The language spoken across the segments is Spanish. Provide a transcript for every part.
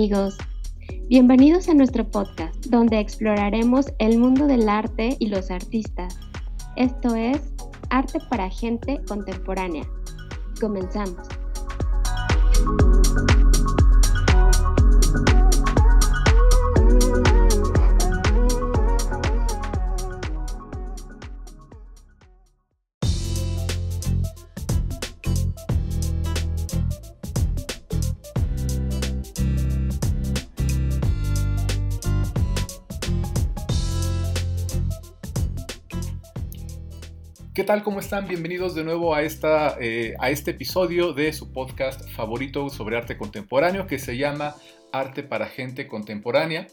Amigos, bienvenidos a nuestro podcast donde exploraremos el mundo del arte y los artistas. Esto es Arte para Gente Contemporánea. Comenzamos. ¿Qué tal? ¿Cómo están? Bienvenidos de nuevo a, esta, eh, a este episodio de su podcast favorito sobre arte contemporáneo que se llama Arte para Gente Contemporánea.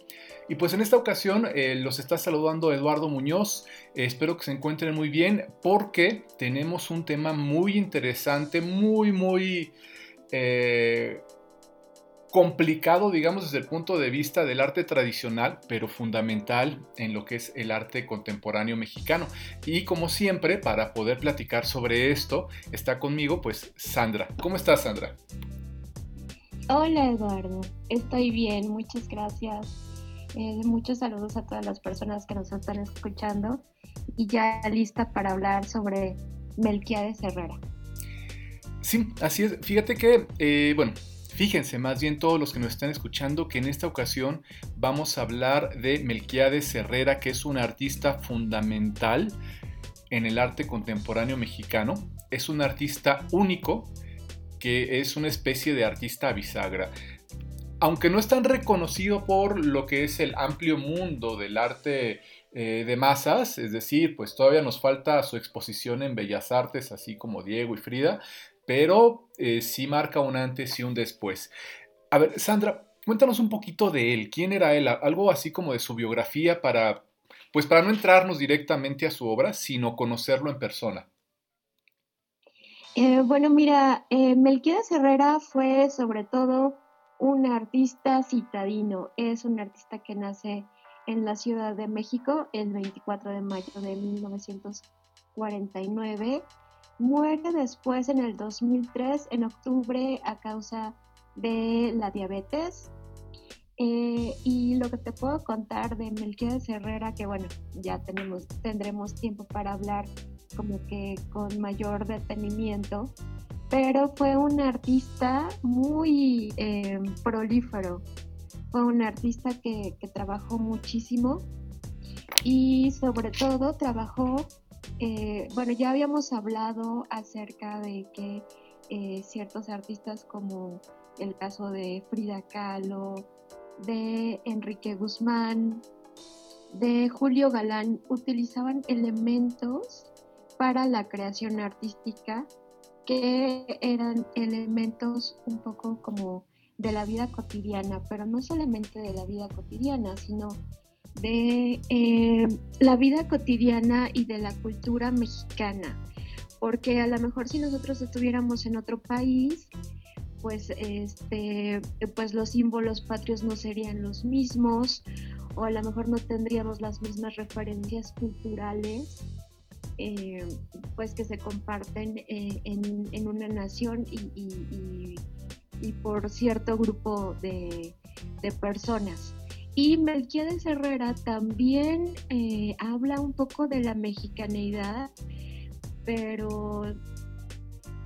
Y pues en esta ocasión eh, los está saludando Eduardo Muñoz. espero que se encuentren muy bien porque tenemos un tema muy interesante, muy, muy... Eh, complicado, digamos, desde el punto de vista del arte tradicional, pero fundamental en lo que es el arte contemporáneo mexicano. Y como siempre, para poder platicar sobre esto, está conmigo pues Sandra. ¿Cómo estás, Sandra? Hola, Eduardo. Estoy bien, muchas gracias. Eh, muchos saludos a todas las personas que nos están escuchando y ya lista para hablar sobre Melquiades Herrera. Sí, así es. Fíjate que, eh, bueno, Fíjense más bien todos los que nos están escuchando que en esta ocasión vamos a hablar de Melquiades Herrera, que es un artista fundamental en el arte contemporáneo mexicano. Es un artista único que es una especie de artista bisagra. Aunque no es tan reconocido por lo que es el amplio mundo del arte eh, de masas, es decir, pues todavía nos falta su exposición en Bellas Artes, así como Diego y Frida, pero eh, sí marca un antes y un después. A ver, Sandra, cuéntanos un poquito de él. ¿Quién era él? Algo así como de su biografía para, pues para no entrarnos directamente a su obra, sino conocerlo en persona. Eh, bueno, mira, eh, Herrera fue sobre todo un artista citadino. Es un artista que nace en la Ciudad de México el 24 de mayo de 1949 Muere después en el 2003, en octubre, a causa de la diabetes. Eh, y lo que te puedo contar de Melquiades Herrera, que bueno, ya tenemos, tendremos tiempo para hablar como que con mayor detenimiento, pero fue un artista muy eh, prolífero, fue un artista que, que trabajó muchísimo y sobre todo trabajó eh, bueno, ya habíamos hablado acerca de que eh, ciertos artistas como el caso de Frida Kahlo, de Enrique Guzmán, de Julio Galán, utilizaban elementos para la creación artística que eran elementos un poco como de la vida cotidiana, pero no solamente de la vida cotidiana, sino de eh, la vida cotidiana y de la cultura mexicana, porque a lo mejor si nosotros estuviéramos en otro país, pues, este, pues los símbolos patrios no serían los mismos, o a lo mejor no tendríamos las mismas referencias culturales. Eh, pues que se comparten eh, en, una nación y, por cierto grupo de personas. Y Melquiades Herrera también eh, habla un poco de la mexicanidad, pero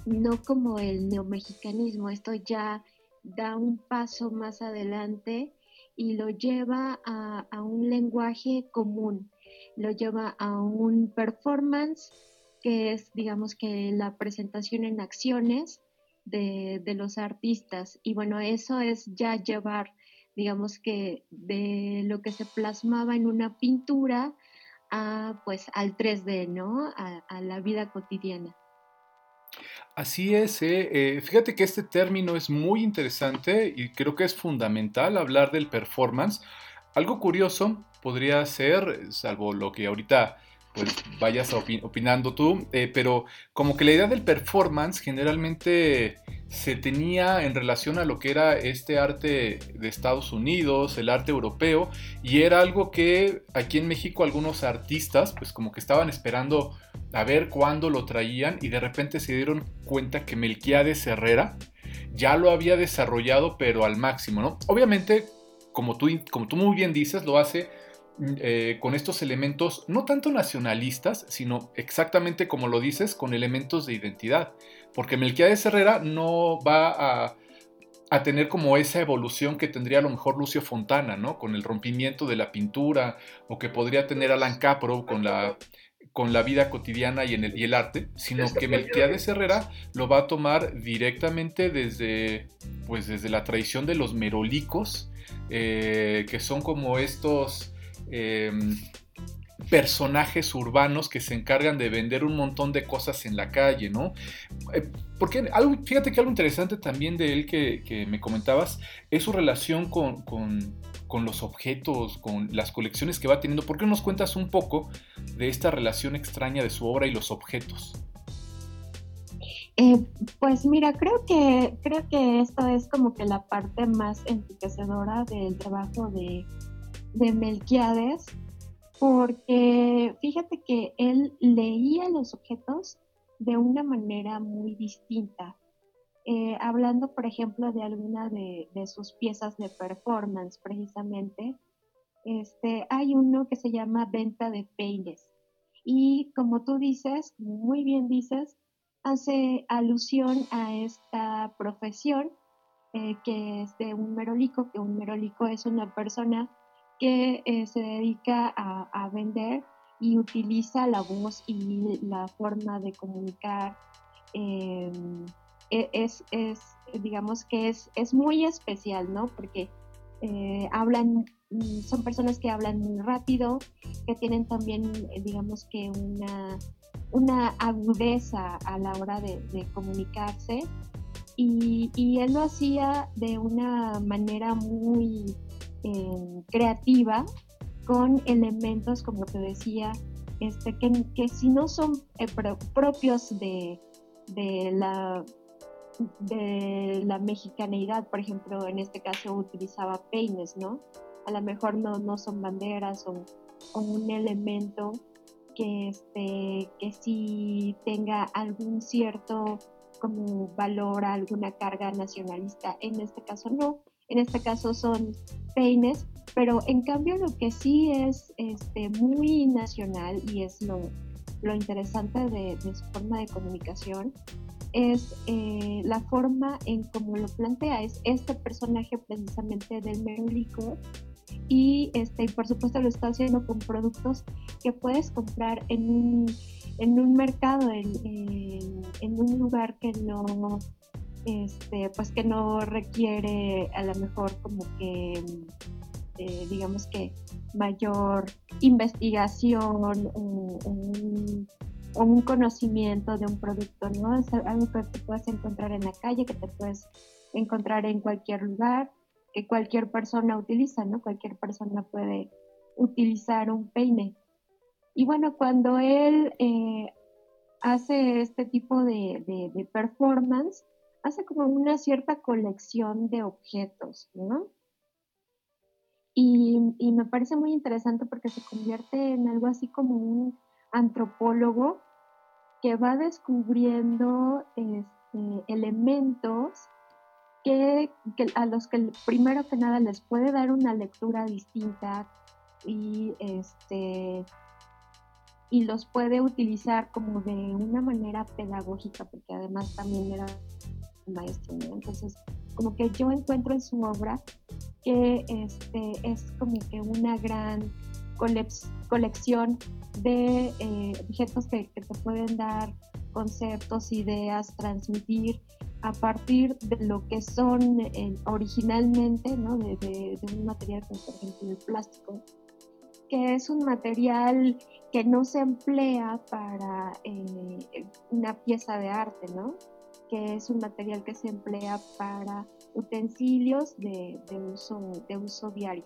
no como el neomexicanismo. Esto ya da un paso más adelante y lo lleva a, un lenguaje común, lo lleva a un performance que es, digamos que, la presentación en acciones de los artistas. Y bueno, eso es ya llevar digamos que de lo que se plasmaba en una pintura a, pues, al 3D, ¿no? A, la vida cotidiana. Así es, ¿eh? Eh, fíjate que este término es muy interesante y creo que es fundamental hablar del performance. Algo curioso podría ser, salvo lo que ahorita pues vayas opinando tú, eh, pero como que la idea del performance generalmente se tenía en relación a lo que era este arte de Estados Unidos, el arte europeo, y era algo que aquí en México algunos artistas pues como que estaban esperando a ver cuándo lo traían y de repente se dieron cuenta que Melquiades Herrera ya lo había desarrollado, pero al máximo, ¿no? Obviamente, como tú, como tú muy bien dices, lo hace mm, eh, con estos elementos no tanto nacionalistas, sino exactamente como lo dices, con elementos de identidad. Porque Melquiades Herrera no va a, a, tener como esa evolución que tendría a lo mejor Lucio Fontana, ¿no? Con el rompimiento de la pintura, o que podría tener Alan Capro con la con la vida cotidiana y, en el, y el arte, sino que Melquiades Herrera lo va a tomar directamente desde, pues desde la tradición de los merolicos, eh, que son como estos em, personajes urbanos que se encargan de vender un montón de cosas en la calle, ¿no? Eh, porque algo, fíjate que algo interesante también de él que, me comentabas es su relación con, con los objetos, con las colecciones que va teniendo. ¿Por qué no nos cuentas un poco de esta relación extraña de su obra y los objetos? Eh, pues mira, creo que, creo que esto es como que la parte más enriquecedora del trabajo de, de Melquiades, porque fíjate que él leía los objetos de una manera muy distinta. Eh, hablando, por ejemplo, de alguna de, sus piezas de performance, precisamente, este, hay uno que se llama Venta de Peines. Y como tú dices, muy bien dices, hace alusión a esta profesión eh, que es de un merolico, que un merolico es una persona que eh, se dedica a, vender y utiliza la voz y la forma de comunicar em, e, es, es, digamos que es, es muy especial, ¿no? Porque eh, hablan, son personas que hablan muy rápido, que tienen también, eh, digamos que una, una agudeza a la hora de, comunicarse. Y, y, él lo hacía de una manera muy eh, creativa, con elementos, como te decía, este, que, que si no son propios de, la de la mexicanidad, por ejemplo, en este caso utilizaba peines, ¿no? A lo mejor no, no son banderas o, un elemento que, este, que tenga algún cierto como valor, alguna carga nacionalista. En este caso no, en este caso son peines, pero en cambio lo que sí es este, muy nacional y es lo, lo interesante de, su forma de comunicación es eh, la forma en cómo lo plantea, es este personaje precisamente del Merlico y este, por supuesto lo está haciendo con productos que puedes comprar en un, en un mercado, en, en, un lugar que no, este, pues que no requiere a lo mejor como que, eh, digamos que mayor investigación, o un conocimiento de un producto, ¿no? Es algo que te puedes encontrar en la calle, que te puedes encontrar en cualquier lugar, que cualquier persona utiliza, ¿no? Cualquier persona puede utilizar un peine. Y bueno, cuando él eh, hace este tipo de, performance, hace como una cierta colección de objetos, ¿no? Y, me parece muy interesante porque se convierte en algo así como un antropólogo que va descubriendo este, elementos que, a los que primero que nada les puede dar una lectura distinta y este y los puede utilizar como de una manera pedagógica porque además también era maestro entonces como que yo encuentro en su obra que este es como que una gran colección de eh, objetos que, te pueden dar conceptos, ideas, transmitir a partir de lo que son eh, originalmente, ¿no? de, un material como por ejemplo el plástico, que es un material que no se emplea para eh, una pieza de arte, ¿no? Que es un material que se emplea para utensilios de, uso, de uso diario.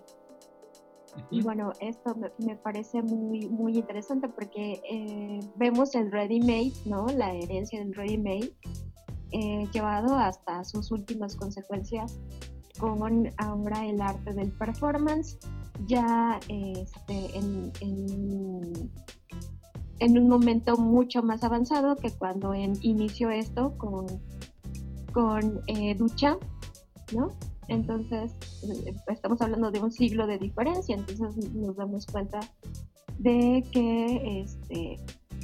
Y bueno, esto me, parece muy, muy interesante porque eh, vemos el ready-made, ¿no? La herencia del ready-made eh, llevado hasta sus últimas consecuencias con ahora el arte del performance, ya este, en, en, un momento mucho más avanzado que cuando en, inició esto con, con eh, Duchamp, ¿no? Entonces, eh, estamos hablando de un siglo de diferencia, entonces nos damos cuenta de que, este,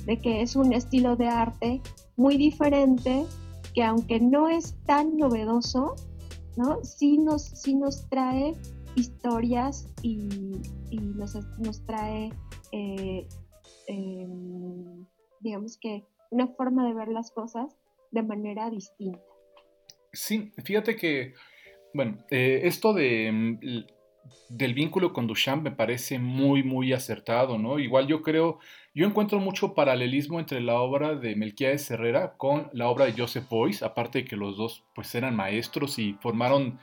de que es un estilo de arte muy diferente que aunque no es tan novedoso, ¿no? sí, nos, sí nos trae historias y, nos, nos, trae, eh, em, digamos que, una forma de ver las cosas de manera distinta. Sí, fíjate que, bueno, eh, esto de, mm, del vínculo con Duchamp me parece muy, muy acertado, ¿no? Igual yo creo, yo encuentro mucho paralelismo entre la obra de Melquiades Herrera con la obra de Joseph Beuys, aparte de que los dos pues eran maestros y formaron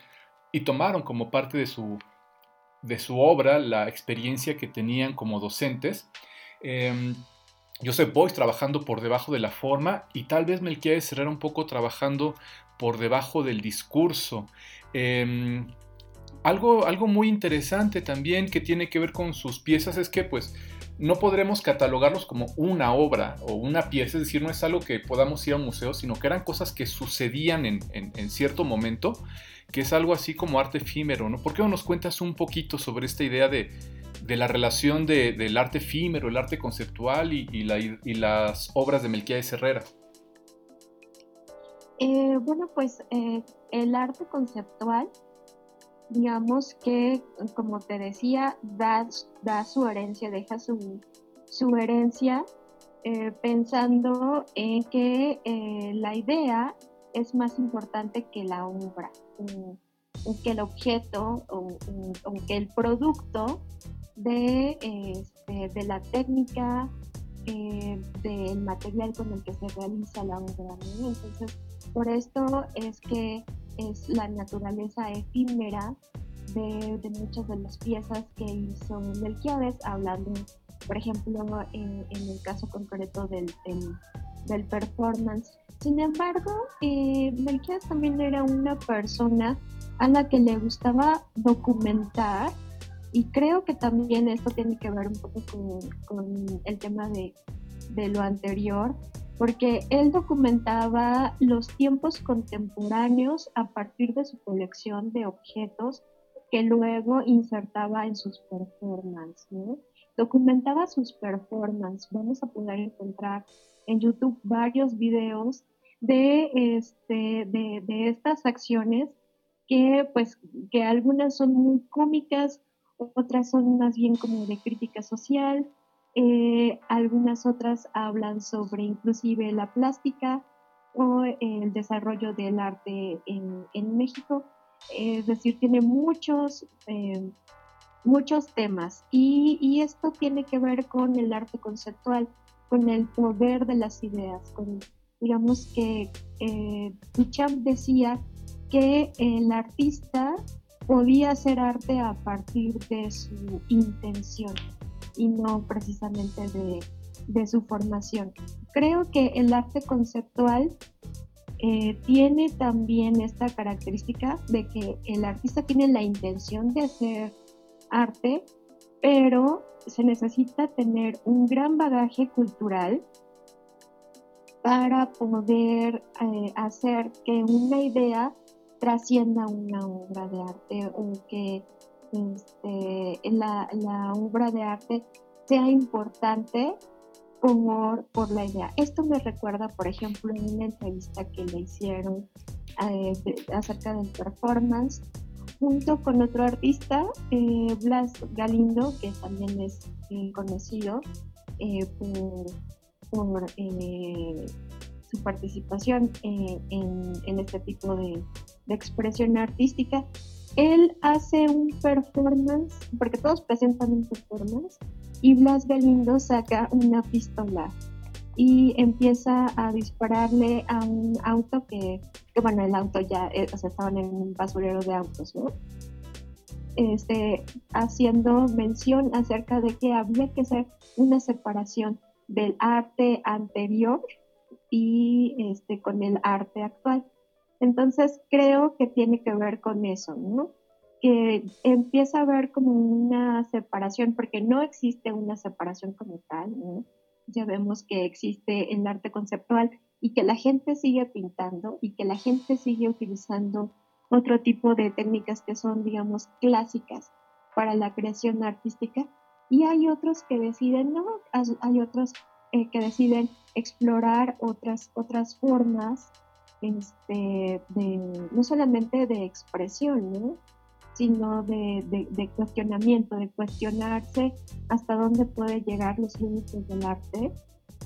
y tomaron como parte de su, de su obra la experiencia que tenían como docentes. Eh, Joseph Beuys trabajando por debajo de la forma y tal vez Melquiades Herrera un poco trabajando por debajo del discurso. Em, algo, algo muy interesante también que tiene que ver con sus piezas es que pues no podremos catalogarlos como una obra o una pieza, es decir, no es algo que podamos ir a un museo, sino que eran cosas que sucedían en, en cierto momento, que es algo así como arte efímero, ¿no? ¿Por qué no nos cuentas un poquito sobre esta idea de, de la relación del arte efímero, el arte conceptual y, las obras de Melquiades Herrera? Eh, bueno, pues eh, el arte conceptual, digamos que, como te decía, da, da su herencia, deja su, su herencia eh, pensando en que la idea es más importante que la obra, que el objeto o, que el producto de, este, de la técnica, eh, del material con el que se realiza la obra. Entonces, por esto es que es la naturaleza efímera de, muchas de las piezas que hizo Melquiades, hablando, por ejemplo, en, el caso concreto del, del, performance. Sin embargo, eh, Melquiades también era una persona a la que le gustaba documentar y creo que también esto tiene que ver un poco con, el tema de, lo anterior, porque él documentaba los tiempos contemporáneos a partir de su colección de objetos que luego insertaba en sus performances. Documentaba sus performances. Vamos a poder encontrar en YouTube varios videos de, este, de, de estas acciones que pues que algunas son muy cómicas, otras son más bien como de crítica social, eh, algunas otras hablan sobre inclusive la plástica o el desarrollo del arte en, México. Es decir, tiene muchos, eh, muchos temas y, esto tiene que ver con el arte conceptual, con el poder de las ideas, con, digamos que eh, Duchamp decía que el artista podía hacer arte a partir de su intención y no precisamente de, su formación. Creo que el arte conceptual eh, tiene también esta característica de que el artista tiene la intención de hacer arte, pero se necesita tener un gran bagaje cultural para poder eh, hacer que una idea trascienda una obra de arte o que este, la, obra de arte sea importante por, por la idea. Esto me recuerda, por ejemplo, en una entrevista que le hicieron eh, acerca del performance, junto con otro artista, eh, Blas Galindo, que también es eh, conocido por, por su participación en, en, este tipo de, de expresión artística. Él hace un performance, porque todos presentan un performance, y Blas Galindo saca una pistola y empieza a dispararle a un auto que, que bueno, el auto ya, eh, o sea, estaban en un basurero de autos, ¿no? Este, haciendo mención acerca de que había que hacer una separación del arte anterior y este, con el arte actual. Entonces creo que tiene que ver con eso, ¿no? Que empieza a haber como una separación, porque no existe una separación como tal, ¿no? ya vemos que existe el arte conceptual y que la gente sigue pintando y que la gente sigue utilizando otro tipo de técnicas que son, digamos, clásicas para la creación artística. Y hay otros que deciden, no, hay otros eh, que deciden explorar otras, otras formas, este, de, no solamente de expresión, sino de, cuestionamiento, de cuestionarse hasta dónde puede llegar los límites del arte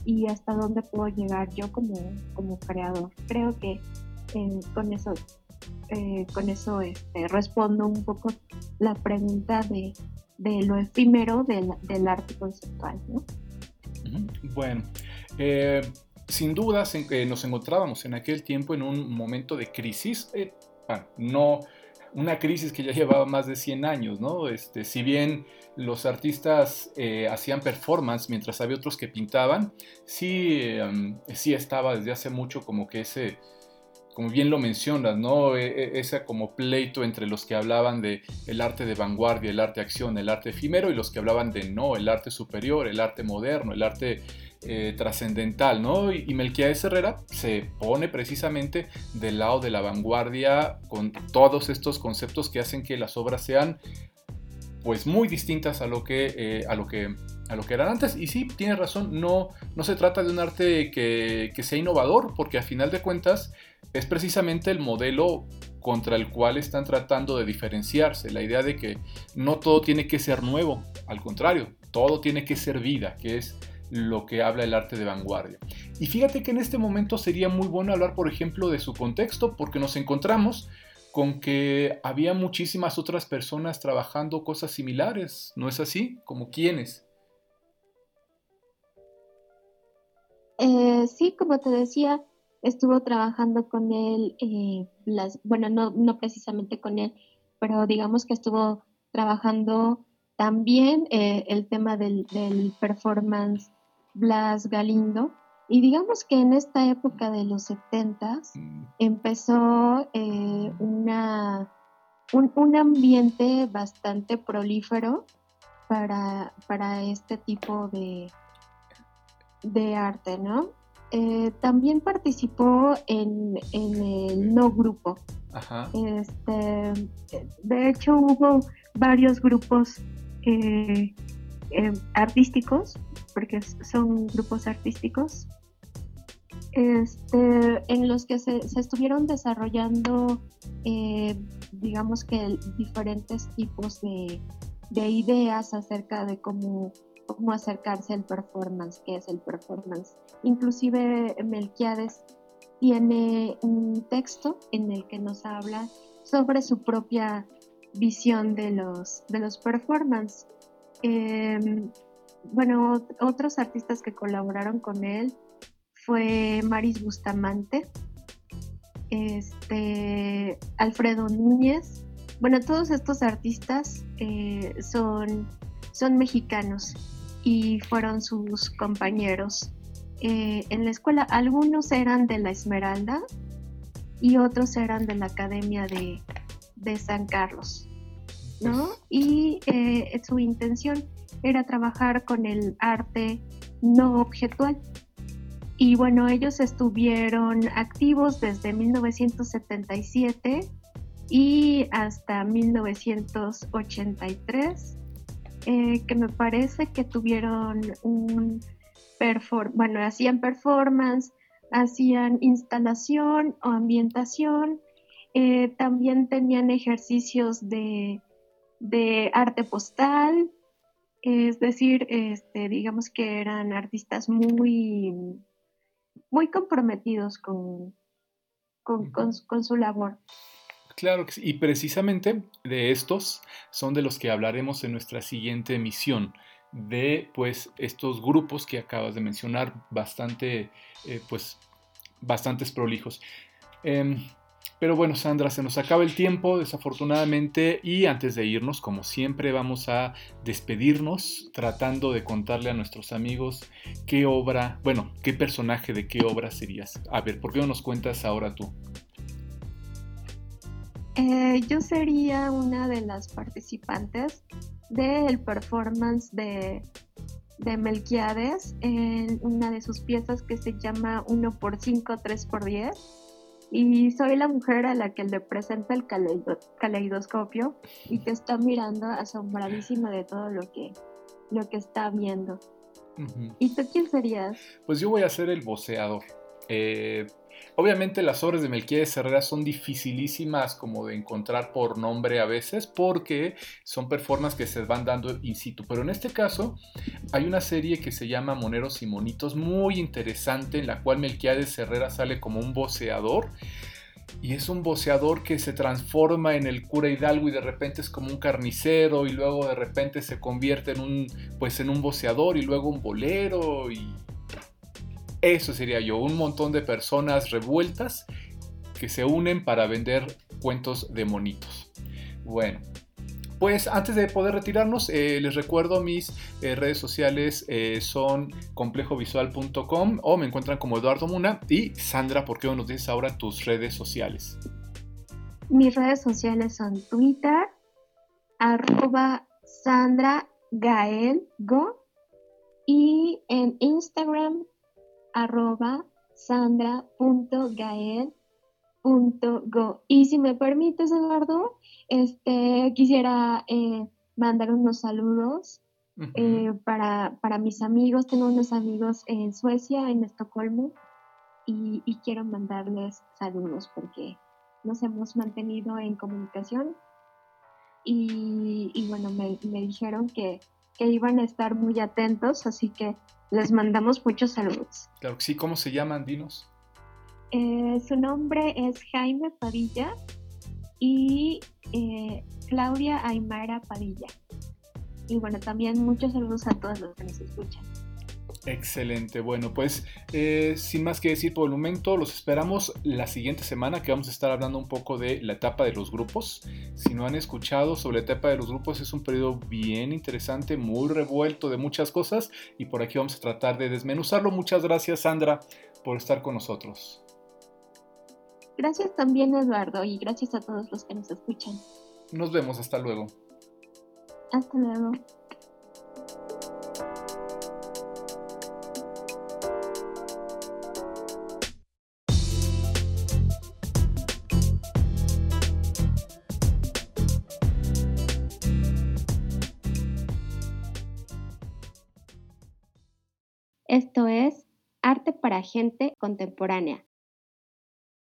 y hasta dónde puedo llegar yo como, como creador. Creo que eh, con eso, eh, con eso este, respondo un poco la pregunta de, de lo efímero del, arte conceptual. ¿no? Bueno, eh, sin dudas nos encontrábamos en aquel tiempo en un momento de crisis, no una crisis que ya llevaba más de 100 años, ¿no? Este, si bien los artistas eh, hacían performance mientras había otros que pintaban, sí, em, sí estaba desde hace mucho como que ese, como bien lo mencionas, ¿no? E, e, ese como pleito entre los que hablaban de el arte de vanguardia, el arte de acción, el arte efímero y los que hablaban de no, el arte superior, el arte moderno, el arte eh, trascendental, ¿no? Y, Melquiades Herrera se pone precisamente del lado de la vanguardia con todos estos conceptos que hacen que las obras sean pues muy distintas a lo que, eh, a lo que, a lo que eran antes. Y sí, tiene razón, no, no se trata de un arte que, que sea innovador, porque a final de cuentas es precisamente el modelo contra el cual están tratando de diferenciarse, la idea de que no todo tiene que ser nuevo, al contrario, todo tiene que ser vida, que es lo que habla el arte de vanguardia. Y fíjate que en este momento sería muy bueno hablar, por ejemplo, de su contexto, porque nos encontramos con que había muchísimas otras personas trabajando cosas similares, ¿no es así? ¿Como quiénes? Eh, sí, como te decía, estuvo trabajando con él, eh, bueno, no, precisamente con él, pero digamos que estuvo trabajando también eh, el tema del, performance Blas Galindo. Y digamos que en esta época de los 70 mm. empezó eh, una, un, ambiente bastante prolífero para, para este tipo de, de arte, ¿no? Eh, también participó en, el no grupo. Este, de hecho, hubo varios grupos eh, artísticos porque son grupos artísticos, este, en los que se, estuvieron desarrollando, eh, digamos que diferentes tipos de, ideas acerca de cómo, cómo acercarse al performance, qué es el performance. Inclusive Melquiades tiene un texto en el que nos habla sobre su propia visión de los, de los performance. Em, bueno, otros artistas que colaboraron con él fue Maris Bustamante, este, Alfredo Núñez. Bueno, todos estos artistas eh, son, son mexicanos y fueron sus compañeros eh, en la escuela. Algunos eran de la Esmeralda y otros eran de la Academia de, San Carlos, ¿no? Y eh, su intención era trabajar con el arte no objetual. Y bueno, ellos estuvieron activos desde 1977 y hasta 1983, eh, que me parece que tuvieron un bueno, hacían performance, hacían instalación o ambientación, eh, también tenían ejercicios de, de arte postal, es decir, este, digamos que eran artistas muy, muy comprometidos con, con, su labor. Claro que sí, y precisamente de estos son de los que hablaremos en nuestra siguiente emisión, de pues estos grupos que acabas de mencionar, bastante, eh, pues, bastantes prolijos. Em, pero bueno, Sandra, se nos acaba el tiempo, desafortunadamente, y antes de irnos, como siempre, vamos a despedirnos tratando de contarle a nuestros amigos qué obra, bueno, qué personaje de qué obra serías. A ver, ¿por qué no nos cuentas ahora tú? Eh, yo sería una de las participantes del performance de, de Melquiades en una de sus piezas que se llama 1x5, 3x10. Y soy la mujer a la que le presenta el caleidoscopio y que está mirando asombradísima de todo lo que, lo que está viendo. ¿Y tú quién serías? Pues yo voy a ser el voceador. Eh, obviamente las obras de Melquiades Herrera son dificilísimas como de encontrar por nombre a veces porque son performances que se van dando in situ. Pero en este caso hay una serie que se llama Moneros y Monitos muy interesante en la cual Melquiades Herrera sale como un voceador y es un voceador que se transforma en el cura Hidalgo y de repente es como un carnicero y luego de repente se convierte en un pues en un voceador y luego un bolero y eso sería yo, un montón de personas revueltas que se unen para vender cuentos de monitos. Bueno, pues antes de poder retirarnos, eh, les recuerdo mis eh, redes sociales eh, son complejovisual.com o me encuentran como Eduardo Muna y Sandra, ¿por qué no nos dices ahora tus redes sociales? Mis redes sociales son Twitter, arroba Sandra y en Instagram arroba sandra.gael.go. Y si me permites, Eduardo, este, quisiera eh, mandar unos saludos eh, para, para, mis amigos. Tengo unos amigos en Suecia, en Estocolmo, y, quiero mandarles saludos porque nos hemos mantenido en comunicación. Y, bueno, me, dijeron que, que iban a estar muy atentos, así que les mandamos muchos saludos. Claro que sí, ¿cómo se llaman? Dinos. Eh, su nombre es Jaime Padilla y eh, Claudia Aymara Padilla. Y bueno, también muchos saludos a todos los que nos escuchan. Excelente, bueno pues eh, sin más que decir por el momento, los esperamos la siguiente semana que vamos a estar hablando un poco de la etapa de los grupos. Si no han escuchado sobre la etapa de los grupos es un periodo bien interesante, muy revuelto de muchas cosas y por aquí vamos a tratar de desmenuzarlo. Muchas gracias Sandra por estar con nosotros. Gracias también Eduardo y gracias a todos los que nos escuchan. Nos vemos, hasta luego. Hasta luego. Para Gente Contemporánea